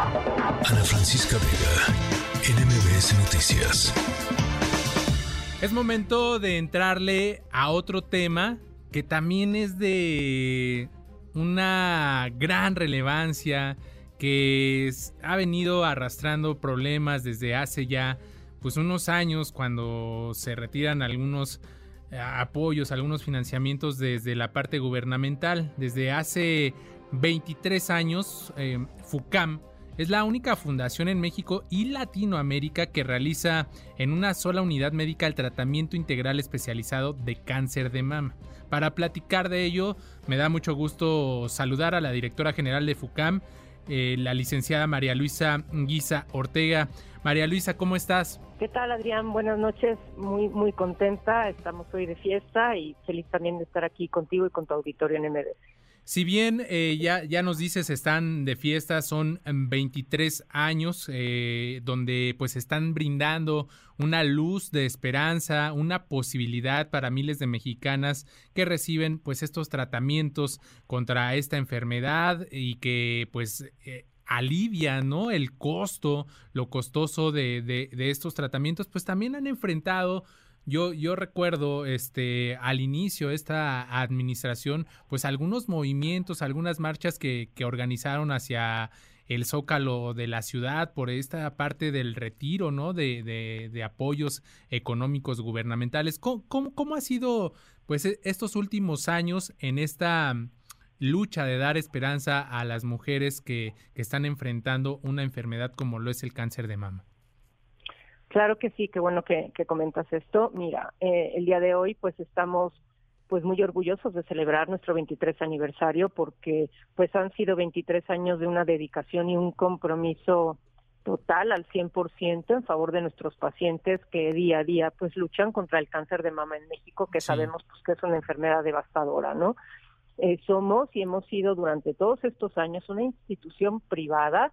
Ana Francisca Vega, NMBS Noticias. Es momento de entrarle a otro tema que también es de una gran relevancia, que ha venido arrastrando problemas desde hace ya pues unos años cuando se retiran algunos eh, apoyos, algunos financiamientos desde la parte gubernamental. Desde hace 23 años, eh, FUCAM es la única fundación en México y Latinoamérica que realiza en una sola unidad médica el tratamiento integral especializado de cáncer de mama. Para platicar de ello, me da mucho gusto saludar a la directora general de FUCAM, eh, la licenciada María Luisa Guisa Ortega. María Luisa, ¿cómo estás? ¿Qué tal, Adrián? Buenas noches. Muy, muy contenta. Estamos hoy de fiesta y feliz también de estar aquí contigo y con tu auditorio en MDS. Si bien eh, ya, ya nos dices están de fiesta, son 23 años eh, donde pues están brindando una luz de esperanza, una posibilidad para miles de mexicanas que reciben pues estos tratamientos contra esta enfermedad y que pues eh, alivia, ¿no? El costo, lo costoso de, de, estos tratamientos, pues también han enfrentado. Yo, yo recuerdo este al inicio de esta administración, pues algunos movimientos, algunas marchas que, que organizaron hacia el zócalo de la ciudad por esta parte del retiro, ¿no? De, de, apoyos económicos gubernamentales. ¿Cómo, ¿Cómo, cómo, ha sido, pues, e, estos últimos años en esta lucha de dar esperanza a las mujeres que, que están enfrentando una enfermedad como lo es el cáncer de mama. Claro que sí, qué bueno que, que comentas esto. Mira, eh, el día de hoy pues estamos pues muy orgullosos de celebrar nuestro 23 aniversario porque pues han sido 23 años de una dedicación y un compromiso total al 100% en favor de nuestros pacientes que día a día pues luchan contra el cáncer de mama en México que sí. sabemos pues que es una enfermedad devastadora, ¿no? Eh, somos y hemos sido durante todos estos años una institución privada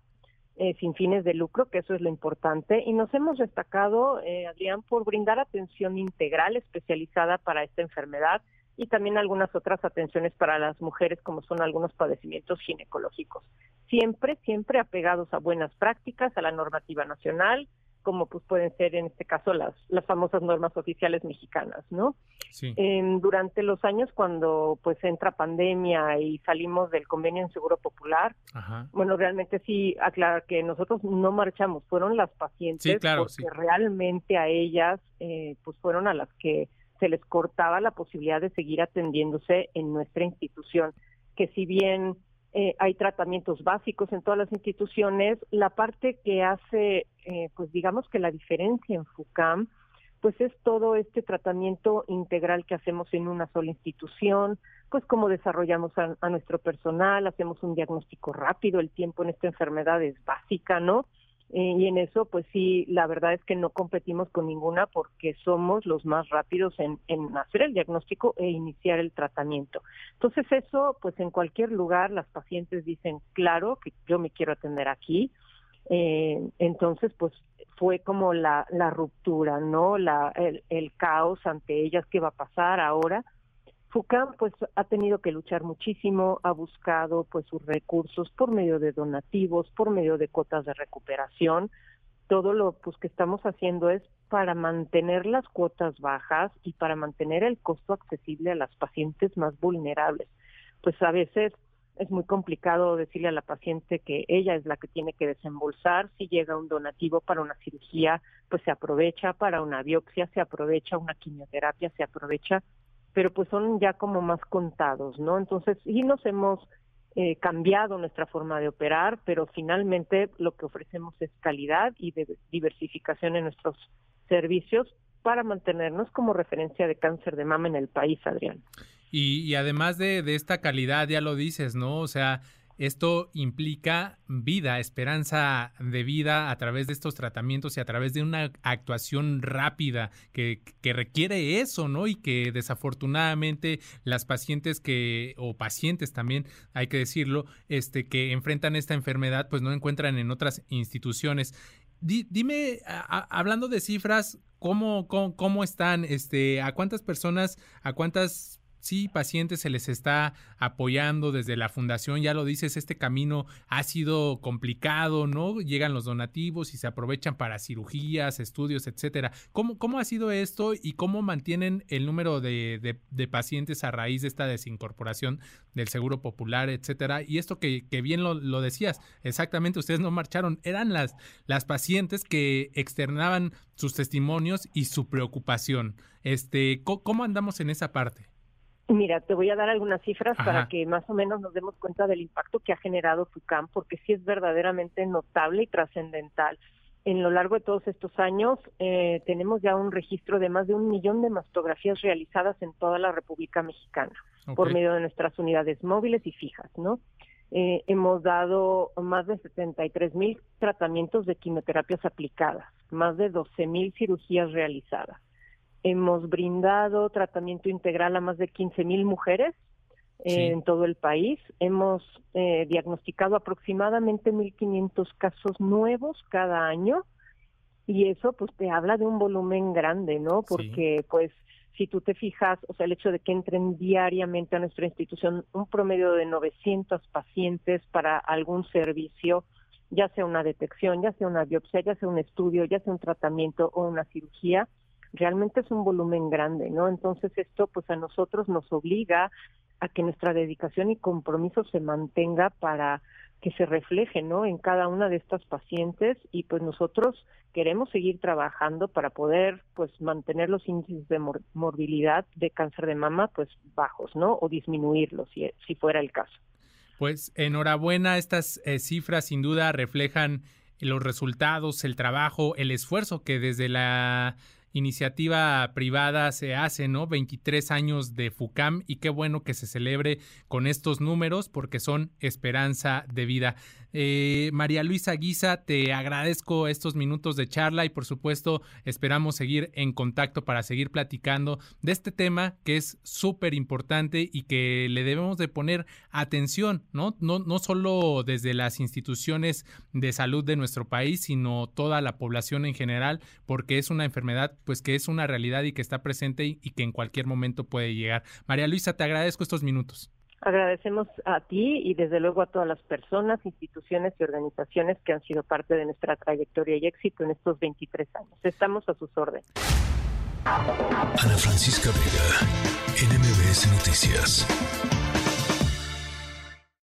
eh, sin fines de lucro, que eso es lo importante, y nos hemos destacado, eh, Adrián, por brindar atención integral especializada para esta enfermedad y también algunas otras atenciones para las mujeres, como son algunos padecimientos ginecológicos. Siempre, siempre apegados a buenas prácticas, a la normativa nacional, como pues pueden ser en este caso las, las famosas normas oficiales mexicanas, ¿no? Sí. Durante los años cuando pues entra pandemia y salimos del convenio en Seguro Popular, Ajá. bueno, realmente sí aclarar que nosotros no marchamos, fueron las pacientes sí, claro, porque sí. realmente a ellas eh, pues fueron a las que se les cortaba la posibilidad de seguir atendiéndose en nuestra institución, que si bien eh, hay tratamientos básicos en todas las instituciones. La parte que hace, eh, pues digamos que la diferencia en FUCAM, pues es todo este tratamiento integral que hacemos en una sola institución, pues cómo desarrollamos a, a nuestro personal, hacemos un diagnóstico rápido, el tiempo en esta enfermedad es básica, ¿no? Eh, y en eso, pues sí, la verdad es que no competimos con ninguna porque somos los más rápidos en, en, hacer el diagnóstico e iniciar el tratamiento. Entonces eso, pues en cualquier lugar las pacientes dicen, claro, que yo me quiero atender aquí. Eh, entonces, pues fue como la, la ruptura, ¿no? La, el, el caos ante ellas, ¿qué va a pasar ahora? FUCAM pues ha tenido que luchar muchísimo, ha buscado pues sus recursos por medio de donativos, por medio de cuotas de recuperación. Todo lo pues que estamos haciendo es para mantener las cuotas bajas y para mantener el costo accesible a las pacientes más vulnerables. Pues a veces es muy complicado decirle a la paciente que ella es la que tiene que desembolsar. Si llega un donativo para una cirugía, pues se aprovecha, para una biopsia se aprovecha, una quimioterapia se aprovecha pero pues son ya como más contados, ¿no? Entonces, sí nos hemos eh, cambiado nuestra forma de operar, pero finalmente lo que ofrecemos es calidad y de diversificación en nuestros servicios para mantenernos como referencia de cáncer de mama en el país, Adrián. Y, y además de, de esta calidad, ya lo dices, ¿no? O sea, esto implica vida, esperanza de vida a través de estos tratamientos y a través de una actuación rápida que, que, requiere eso, ¿no? Y que desafortunadamente las pacientes que, o pacientes también, hay que decirlo, este, que enfrentan esta enfermedad, pues no encuentran en otras instituciones. Di, dime, hablando de cifras, ¿cómo, cómo, cómo están? Este, ¿A cuántas personas, a cuántas sí, pacientes se les está apoyando desde la fundación, ya lo dices, este camino ha sido complicado, ¿no? Llegan los donativos y se aprovechan para cirugías, estudios, etcétera. ¿Cómo, cómo ha sido esto y cómo mantienen el número de, pacientes a raíz de esta desincorporación del Seguro Popular, etcétera? Y esto que, que bien lo, lo, decías, exactamente, ustedes no marcharon, eran las, las pacientes que externaban sus testimonios y su preocupación. Este, ¿Cómo andamos en esa parte? Mira, te voy a dar algunas cifras para que más o menos nos demos cuenta del impacto que ha generado FUCAM, porque sí es verdaderamente notable y trascendental. En lo largo de todos estos años eh, tenemos ya un registro de más de un millón de mastografías realizadas en toda la República Mexicana por medio de nuestras unidades móviles y fijas, ¿no? Eh, hemos dado más de 73 mil tratamientos de quimioterapias aplicadas, más de 12 mil cirugías realizadas Hemos brindado tratamiento integral a más de 15 mil mujeres en todo el país. Hemos eh, diagnosticado aproximadamente 1.500 casos nuevos cada año y eso pues te habla de un volumen grande, ¿no? Porque pues si tú te fijas, o sea, el hecho de que entren diariamente a nuestra institución un promedio de 900 pacientes para algún servicio, ya sea una detección, ya sea una biopsia, ya sea un estudio, ya sea un tratamiento o una cirugía, realmente es un volumen grande, ¿no? Entonces esto pues a nosotros nos obliga a que nuestra dedicación y compromiso se mantenga para que se refleje, ¿no? En cada una de estas pacientes y pues nosotros queremos seguir trabajando para poder pues mantener los índices de morbilidad de cáncer de mama pues bajos, ¿no? O disminuirlos si, si fuera el caso. Pues enhorabuena, estas eh, cifras sin duda reflejan los resultados, el trabajo, el esfuerzo que desde la iniciativa privada se hace, ¿no? 23 años de FUCAM y qué bueno que se celebre con estos números porque son esperanza de vida. Eh, María Luisa Guisa, te agradezco estos minutos de charla y por supuesto esperamos seguir en contacto para seguir platicando de este tema que es súper importante y que le debemos de poner atención, ¿no? ¿no? No solo desde las instituciones de salud de nuestro país, sino toda la población en general, porque es una enfermedad pues que es una realidad y que está presente y, y que en cualquier momento puede llegar. María Luisa, te agradezco estos minutos. Agradecemos a ti y desde luego a todas las personas, instituciones y organizaciones que han sido parte de nuestra trayectoria y éxito en estos 23 años. Estamos a sus órdenes. Ana Francisca Vega, NMBS Noticias.